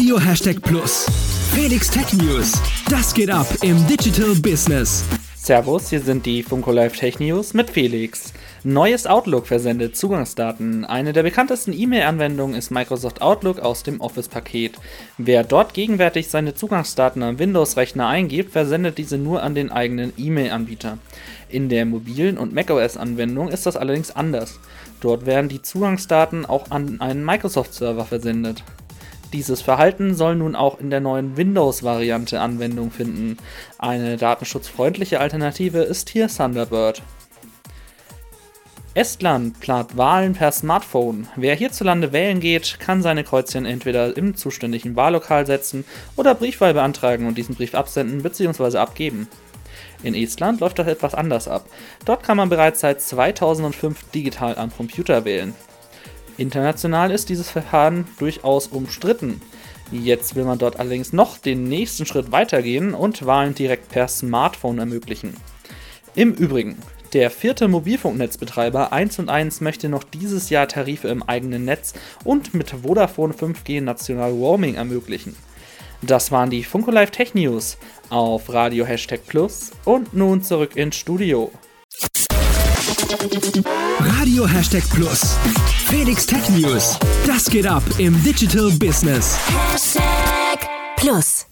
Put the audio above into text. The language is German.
Radio Hashtag Plus. Felix Tech News. Das geht ab im Digital Business. Servus, hier sind die Funko Live Tech News mit Felix. Neues Outlook versendet Zugangsdaten. Eine der bekanntesten E-Mail-Anwendungen ist Microsoft Outlook aus dem Office-Paket. Wer dort gegenwärtig seine Zugangsdaten am Windows-Rechner eingibt, versendet diese nur an den eigenen E-Mail-Anbieter. In der mobilen und macOS-Anwendung ist das allerdings anders. Dort werden die Zugangsdaten auch an einen Microsoft-Server versendet. Dieses Verhalten soll nun auch in der neuen Windows-Variante Anwendung finden. Eine datenschutzfreundliche Alternative ist hier Thunderbird. Estland plant Wahlen per Smartphone. Wer hierzulande wählen geht, kann seine Kreuzchen entweder im zuständigen Wahllokal setzen oder Briefwahl beantragen und diesen Brief absenden bzw. abgeben. In Estland läuft das etwas anders ab. Dort kann man bereits seit 2005 digital am Computer wählen. International ist dieses Verfahren durchaus umstritten. Jetzt will man dort allerdings noch den nächsten Schritt weitergehen und Wahlen direkt per Smartphone ermöglichen. Im Übrigen, der vierte Mobilfunknetzbetreiber 1&1 möchte noch dieses Jahr Tarife im eigenen Netz und mit Vodafone 5G National Roaming ermöglichen. Das waren die Funko Live Tech News auf Radio Hashtag Plus und nun zurück ins Studio. Radio Hashtag Plus. Felix Tech News. Das geht ab im Digital Business. Hashtag Plus.